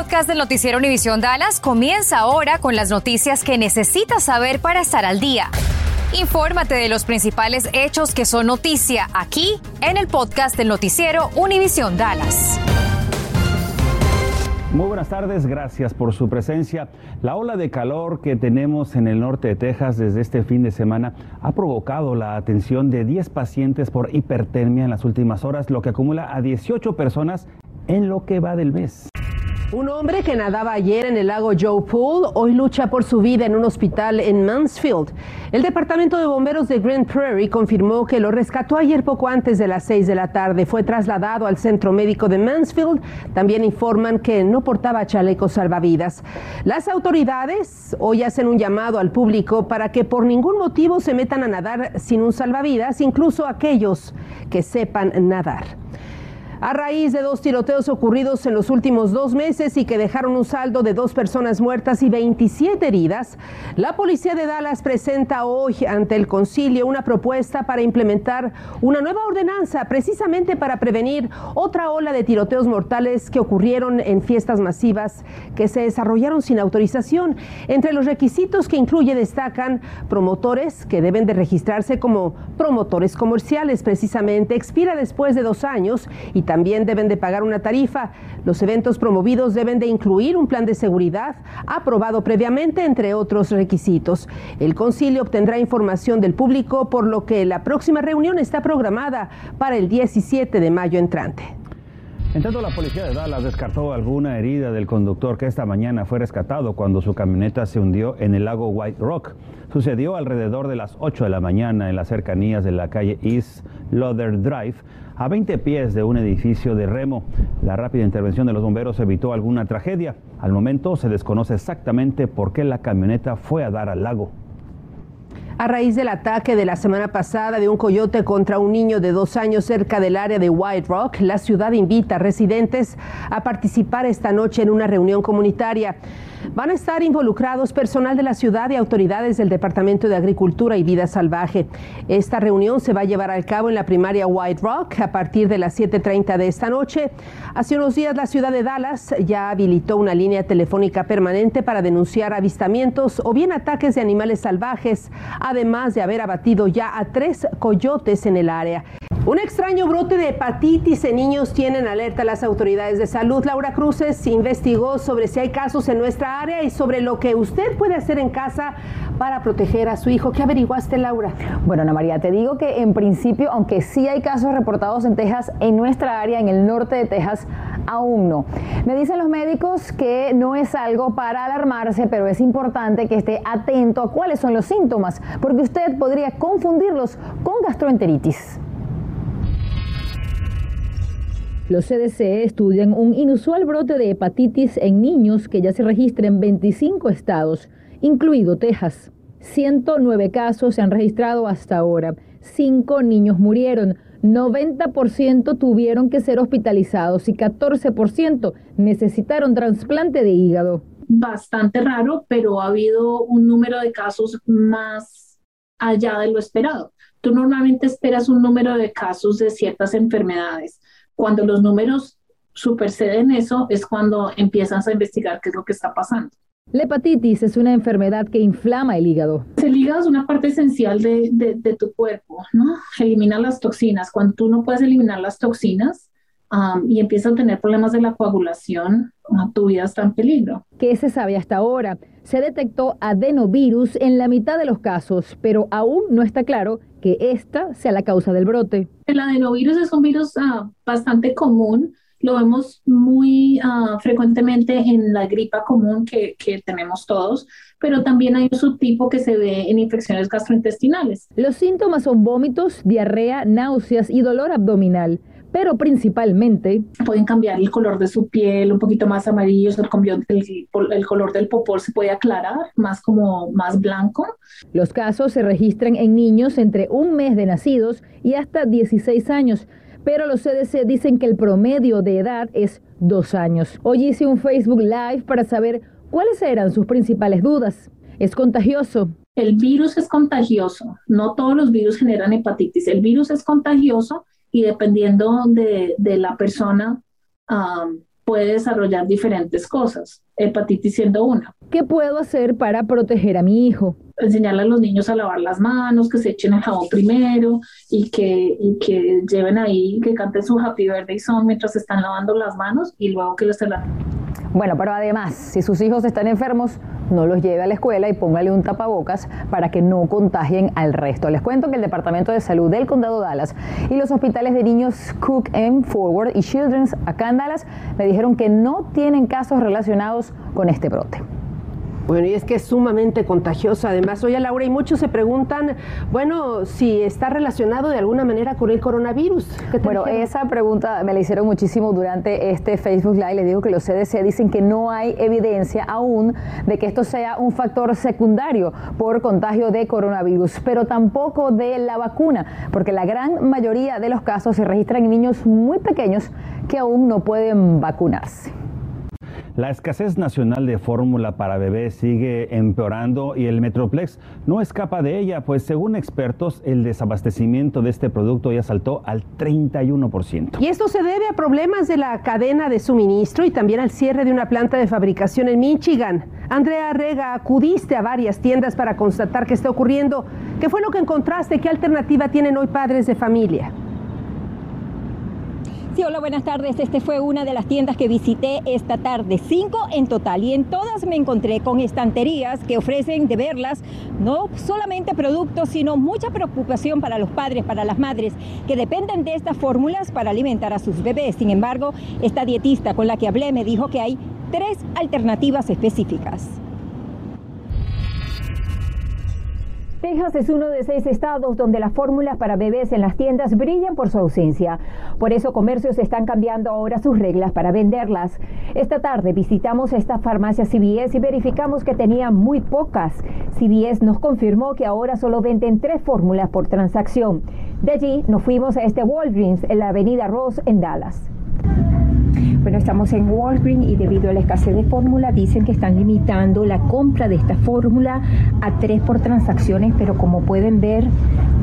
podcast del noticiero Univisión Dallas comienza ahora con las noticias que necesitas saber para estar al día. Infórmate de los principales hechos que son noticia aquí en el podcast del noticiero Univisión Dallas. Muy buenas tardes, gracias por su presencia. La ola de calor que tenemos en el norte de Texas desde este fin de semana ha provocado la atención de 10 pacientes por hipertermia en las últimas horas, lo que acumula a 18 personas en lo que va del mes. Un hombre que nadaba ayer en el lago Joe Pool hoy lucha por su vida en un hospital en Mansfield. El departamento de bomberos de Grand Prairie confirmó que lo rescató ayer poco antes de las 6 de la tarde. Fue trasladado al centro médico de Mansfield. También informan que no portaba chalecos salvavidas. Las autoridades hoy hacen un llamado al público para que por ningún motivo se metan a nadar sin un salvavidas, incluso aquellos que sepan nadar. A raíz de dos tiroteos ocurridos en los últimos dos meses y que dejaron un saldo de dos personas muertas y 27 heridas, la policía de Dallas presenta hoy ante el concilio una propuesta para implementar una nueva ordenanza precisamente para prevenir otra ola de tiroteos mortales que ocurrieron en fiestas masivas que se desarrollaron sin autorización. Entre los requisitos que incluye destacan promotores que deben de registrarse como promotores comerciales precisamente, expira después de dos años y también deben de pagar una tarifa. Los eventos promovidos deben de incluir un plan de seguridad aprobado previamente, entre otros requisitos. El concilio obtendrá información del público, por lo que la próxima reunión está programada para el 17 de mayo entrante. En tanto, la policía de Dallas descartó alguna herida del conductor que esta mañana fue rescatado cuando su camioneta se hundió en el lago White Rock. Sucedió alrededor de las 8 de la mañana en las cercanías de la calle East Loader Drive, a 20 pies de un edificio de remo. La rápida intervención de los bomberos evitó alguna tragedia. Al momento se desconoce exactamente por qué la camioneta fue a dar al lago. A raíz del ataque de la semana pasada de un coyote contra un niño de dos años cerca del área de White Rock, la ciudad invita a residentes a participar esta noche en una reunión comunitaria. Van a estar involucrados personal de la ciudad y autoridades del Departamento de Agricultura y Vida Salvaje. Esta reunión se va a llevar a cabo en la primaria White Rock a partir de las 7.30 de esta noche. Hace unos días la ciudad de Dallas ya habilitó una línea telefónica permanente para denunciar avistamientos o bien ataques de animales salvajes, además de haber abatido ya a tres coyotes en el área. Un extraño brote de hepatitis en niños tienen alerta las autoridades de salud. Laura Cruces investigó sobre si hay casos en nuestra área y sobre lo que usted puede hacer en casa para proteger a su hijo. ¿Qué averiguaste, Laura? Bueno, Ana María, te digo que en principio, aunque sí hay casos reportados en Texas, en nuestra área, en el norte de Texas, aún no. Me dicen los médicos que no es algo para alarmarse, pero es importante que esté atento a cuáles son los síntomas, porque usted podría confundirlos con gastroenteritis. Los CDC estudian un inusual brote de hepatitis en niños que ya se registra en 25 estados, incluido Texas. 109 casos se han registrado hasta ahora. Cinco niños murieron. 90% tuvieron que ser hospitalizados y 14% necesitaron trasplante de hígado. Bastante raro, pero ha habido un número de casos más allá de lo esperado. Tú normalmente esperas un número de casos de ciertas enfermedades cuando los números superceden eso, es cuando empiezas a investigar qué es lo que está pasando. La hepatitis es una enfermedad que inflama el hígado. El hígado es una parte esencial de, de, tu cuerpo, ¿no? Elimina las toxinas. Cuando tú no puedes eliminar las toxinas y empiezas a tener problemas de la coagulación, tu vida está en peligro. ¿Qué se sabe hasta ahora? Se detectó adenovirus en la mitad de los casos, pero aún no está claro que esta sea la causa del brote. El adenovirus es un virus uh, bastante común, lo vemos muy uh, frecuentemente en la gripa común que, que, tenemos todos, pero también hay un subtipo que se ve en infecciones gastrointestinales. Los síntomas son vómitos, diarrea, náuseas y dolor abdominal pero principalmente pueden cambiar el color de su piel, un poquito más amarillo, el, el, color del popol se puede aclarar, más como más blanco. Los casos se registran en niños entre un mes de nacidos y hasta 16 años, pero los CDC dicen que el promedio de edad es dos años. Hoy hice un Facebook Live para saber cuáles eran sus principales dudas. ¿Es contagioso? El virus es contagioso. No todos los virus generan hepatitis. El virus es contagioso y dependiendo de, de la persona, puede desarrollar diferentes cosas, hepatitis siendo una. ¿Qué puedo hacer para proteger a mi hijo? Enseñarle a los niños a lavar las manos, que se echen el jabón primero y que, y que lleven ahí, que canten su Happy Birthday Song mientras están lavando las manos y luego que los se la... Bueno, pero además, si sus hijos están enfermos, no los lleve a la escuela y póngale un tapabocas para que no contagien al resto. Les cuento que el Departamento de Salud del Condado Dallas y los hospitales de niños Cook M. Forward y Children's acá en Dallas me dijeron que no tienen casos relacionados con este brote. Bueno, y es que es sumamente contagioso. Además, oye Laura, y muchos se preguntan, bueno, si está relacionado de alguna manera con el coronavirus. Bueno, esa pregunta me la hicieron muchísimo durante este Facebook Live. Les digo que los CDC dicen que no hay evidencia aún de que esto sea un factor secundario por contagio de coronavirus, pero tampoco de la vacuna, porque la gran mayoría de los casos se registran en niños muy pequeños que aún no pueden vacunarse. La escasez nacional de fórmula para bebés sigue empeorando y el Metroplex no escapa de ella, pues según expertos el desabastecimiento de este producto ya saltó al 31%. Y esto se debe a problemas de la cadena de suministro y también al cierre de una planta de fabricación en Michigan. Andrea Rega, acudiste a varias tiendas para constatar qué está ocurriendo. ¿Qué fue lo que encontraste? ¿Qué alternativa tienen hoy padres de familia? Hola, buenas tardes. Este fue una de las tiendas que visité esta tarde, cinco en total, y en todas me encontré con estanterías que ofrecen de verlas no solamente productos, sino mucha preocupación para los padres, para las madres, que dependen de estas fórmulas para alimentar a sus bebés. Sin embargo, esta dietista con la que hablé me dijo que hay tres alternativas específicas. Texas es uno de seis estados donde las fórmulas para bebés en las tiendas brillan por su ausencia. Por eso comercios están cambiando ahora sus reglas para venderlas. Esta tarde visitamos esta farmacia CBS y verificamos que tenía muy pocas. CBS nos confirmó que ahora solo venden tres fórmulas por transacción. De allí nos fuimos a este Walgreens en la avenida Ross en Dallas. Bueno, estamos en Walgreens y debido a la escasez de fórmula dicen que están limitando la compra de esta fórmula a tres por transacciones, pero como pueden ver,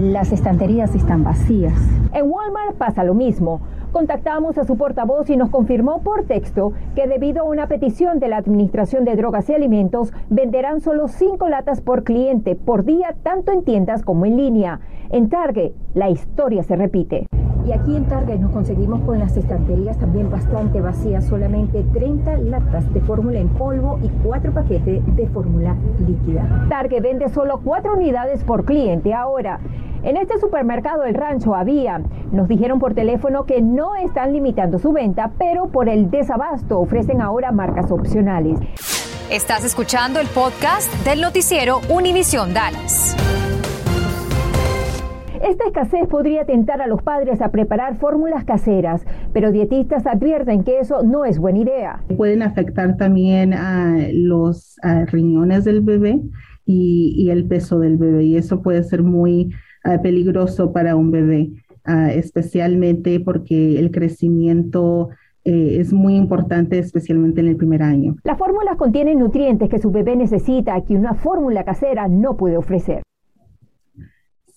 las estanterías están vacías. En Walmart pasa lo mismo. Contactamos a su portavoz y nos confirmó por texto que debido a una petición de la Administración de Drogas y Alimentos, venderán solo cinco latas por cliente por día, tanto en tiendas como en línea. En Target, la historia se repite. Y aquí en Target nos conseguimos con las estanterías también bastante vacías, solamente 30 latas de fórmula en polvo y 4 paquetes de fórmula líquida. Target vende solo 4 unidades por cliente ahora. En este supermercado El Rancho había, nos dijeron por teléfono que no están limitando su venta, pero por el desabasto ofrecen ahora marcas opcionales. Estás escuchando el podcast del noticiero Univisión Dallas. Esta escasez podría tentar a los padres a preparar fórmulas caseras, pero dietistas advierten que eso no es buena idea. Pueden afectar también a los riñones del bebé y, el peso del bebé, y eso puede ser muy ah, peligroso para un bebé, ah, especialmente porque el crecimiento eh, es muy importante, especialmente en el primer año. Las fórmulas contienen nutrientes que su bebé necesita que una fórmula casera no puede ofrecer.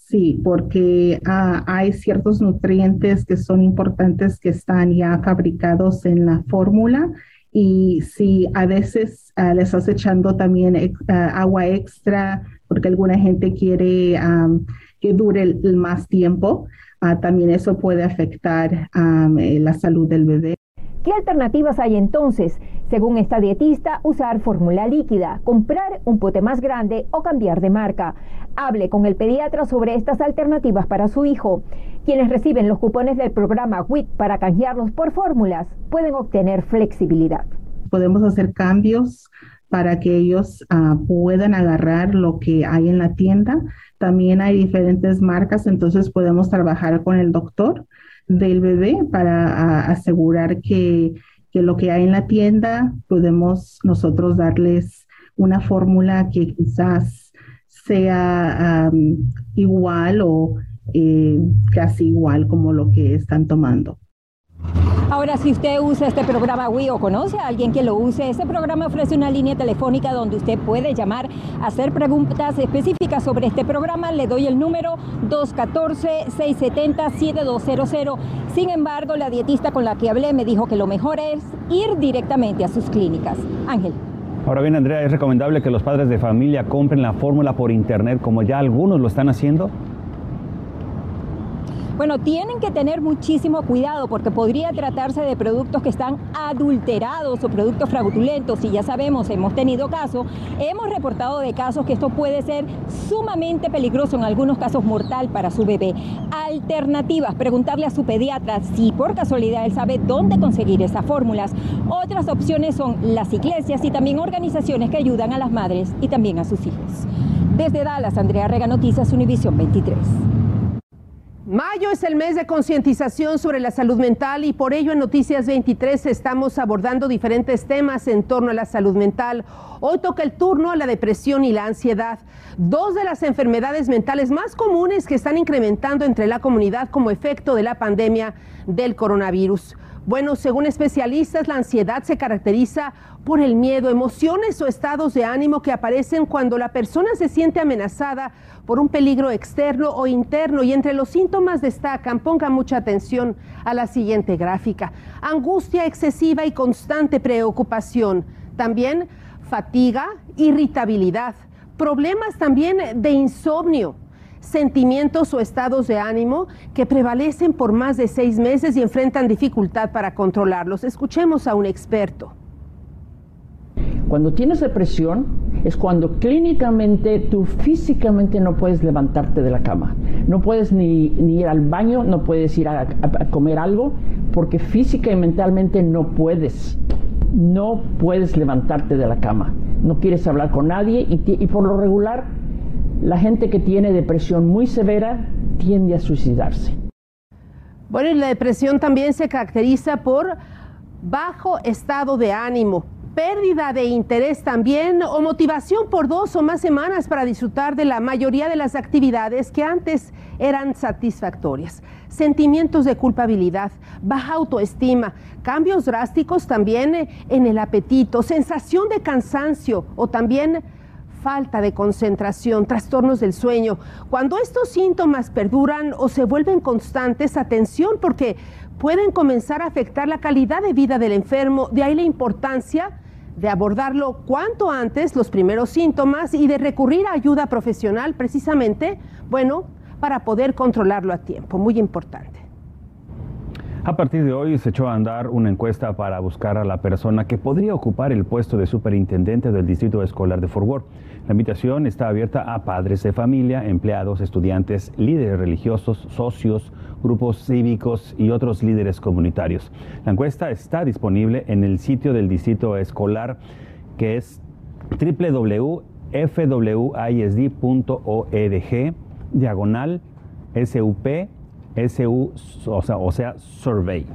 Sí, porque ah, hay ciertos nutrientes que son importantes que están ya fabricados en la fórmula y si a veces ah, le estás echando también ah, agua extra porque alguna gente quiere que dure el, más tiempo, también eso puede afectar eh, la salud del bebé. ¿Qué alternativas hay entonces? Según esta dietista, usar fórmula líquida, comprar un pote más grande o cambiar de marca. Hable con el pediatra sobre estas alternativas para su hijo. Quienes reciben los cupones del programa WIT para canjearlos por fórmulas pueden obtener flexibilidad. Podemos hacer cambios para que ellos ah, puedan agarrar lo que hay en la tienda. También hay diferentes marcas, entonces podemos trabajar con el doctor del bebé para asegurar que, lo que hay en la tienda podemos nosotros darles una fórmula que quizás sea igual o eh, casi igual como lo que están tomando. Ahora, si usted usa este programa Wii o conoce a alguien que lo use, este programa ofrece una línea telefónica donde usted puede llamar, hacer preguntas específicas sobre este programa. Le doy el número 214-670-7200. Sin embargo, la dietista con la que hablé me dijo que lo mejor es ir directamente a sus clínicas. Ángel. Ahora bien, Andrea, ¿es recomendable que los padres de familia compren la fórmula por internet como ya algunos lo están haciendo? Bueno, tienen que tener muchísimo cuidado porque podría tratarse de productos que están adulterados o productos fraudulentos. Y ya sabemos, hemos tenido casos, hemos reportado de casos que esto puede ser sumamente peligroso, en algunos casos mortal para su bebé. Alternativas, preguntarle a su pediatra si por casualidad él sabe dónde conseguir esas fórmulas. Otras opciones son las iglesias y también organizaciones que ayudan a las madres y también a sus hijos. Desde Dallas, Andrea Rega Noticias, Univisión 23. Mayo es el mes de concientización sobre la salud mental y por ello en Noticias 23 estamos abordando diferentes temas en torno a la salud mental. Hoy toca el turno a la depresión y la ansiedad, dos de las enfermedades mentales más comunes que están incrementando entre la comunidad como efecto de la pandemia del coronavirus. Bueno, según especialistas, la ansiedad se caracteriza por el miedo, emociones o estados de ánimo que aparecen cuando la persona se siente amenazada por un peligro externo o interno. Y entre los síntomas destacan, ponga mucha atención a la siguiente gráfica, angustia excesiva y constante preocupación, también fatiga, irritabilidad, problemas también de insomnio sentimientos o estados de ánimo que prevalecen por más de seis meses y enfrentan dificultad para controlarlos. Escuchemos a un experto. Cuando tienes depresión es cuando clínicamente tú físicamente no puedes levantarte de la cama. No puedes ni, ir al baño, no puedes ir a, comer algo, porque física y mentalmente no puedes. No puedes levantarte de la cama. No quieres hablar con nadie y por lo regular la gente que tiene depresión muy severa tiende a suicidarse. Bueno, y la depresión también se caracteriza por bajo estado de ánimo, pérdida de interés también o motivación por dos o más semanas para disfrutar de la mayoría de las actividades que antes eran satisfactorias. Sentimientos de culpabilidad, baja autoestima, cambios drásticos también en el apetito, sensación de cansancio o también falta de concentración, trastornos del sueño. Cuando estos síntomas perduran o se vuelven constantes, atención porque pueden comenzar a afectar la calidad de vida del enfermo. De ahí la importancia de abordarlo cuanto antes, los primeros síntomas, y de recurrir a ayuda profesional precisamente, bueno, para poder controlarlo a tiempo. Muy importante. A partir de hoy se echó a andar una encuesta para buscar a la persona que podría ocupar el puesto de superintendente del Distrito Escolar de Fort. La invitación está abierta a padres de familia, empleados, estudiantes, líderes religiosos, socios, grupos cívicos y otros líderes comunitarios. La encuesta está disponible en el sitio del Distrito Escolar que es www.fwisd.org diagonal SUP, SU, o sea, o sea, survey.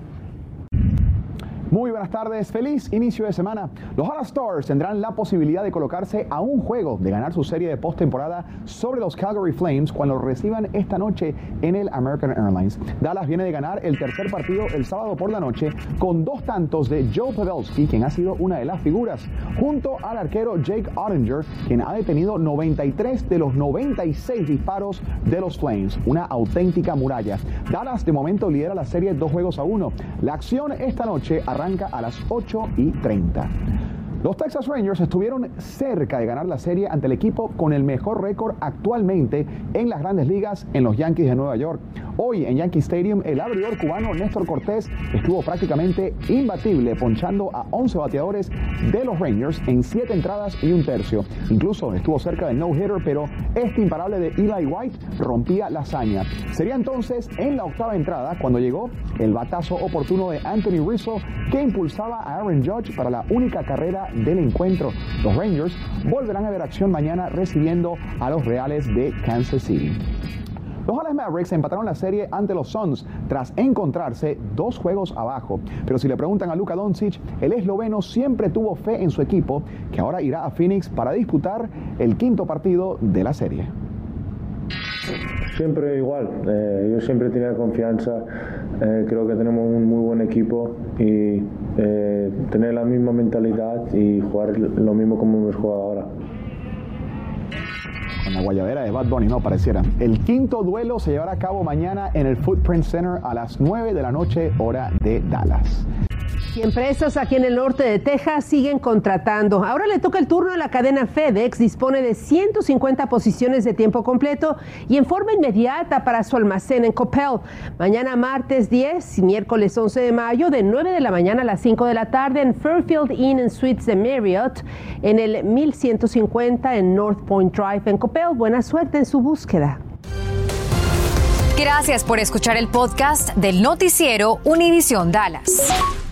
Muy buenas tardes, feliz inicio de semana. Los Dallas Stars tendrán la posibilidad de colocarse a un juego de ganar su serie de postemporada sobre los Calgary Flames cuando reciban esta noche en el American Airlines. Dallas viene de ganar el tercer partido el sábado por la noche con dos tantos de Joe Pavelski, quien ha sido una de las figuras, junto al arquero Jake Ottinger, quien ha detenido 93 de los 96 disparos de los Flames, una auténtica muralla. Dallas de momento lidera la serie dos juegos a uno. La acción esta noche arranca a las 8 y 30. Los Texas Rangers estuvieron cerca de ganar la serie ante el equipo con el mejor récord actualmente en las grandes ligas en los Yankees de Nueva York. Hoy en Yankee Stadium, el abridor cubano Néstor Cortés estuvo prácticamente imbatible, ponchando a 11 bateadores de los Rangers en 7 entradas y un tercio. Incluso estuvo cerca del no-hitter, pero este imparable de Eli White rompía la hazaña. Sería entonces en la octava entrada cuando llegó el batazo oportuno de Anthony Rizzo que impulsaba a Aaron Judge para la única carrera del encuentro. Los Rangers volverán a ver acción mañana recibiendo a los Reales de Kansas City. Los Dallas Mavericks empataron la serie ante los Suns tras encontrarse dos juegos abajo. Pero si le preguntan a Luka Doncic, el esloveno siempre tuvo fe en su equipo, que ahora irá a Phoenix para disputar el quinto partido de la serie. Siempre igual, eh, yo siempre tenía confianza, eh, creo que tenemos un muy buen equipo y eh, tener la misma mentalidad y jugar lo mismo como hemos jugado ahora. Con la guayabera de Bad Bunny, no pareciera. El quinto duelo se llevará a cabo mañana en el Footprint Center a las 9 de la noche, hora de Dallas. Y empresas aquí en el norte de Texas siguen contratando. Ahora le toca el turno a la cadena FedEx. Dispone de 150 posiciones de tiempo completo y en forma inmediata para su almacén en Coppell. Mañana martes 10 y miércoles 11 de mayo de 9 de la mañana a las 5 de la tarde en Fairfield Inn and Suites de Marriott en el 1150 en North Point Drive en Coppell. Buena suerte en su búsqueda. Gracias por escuchar el podcast del noticiero Univisión Dallas.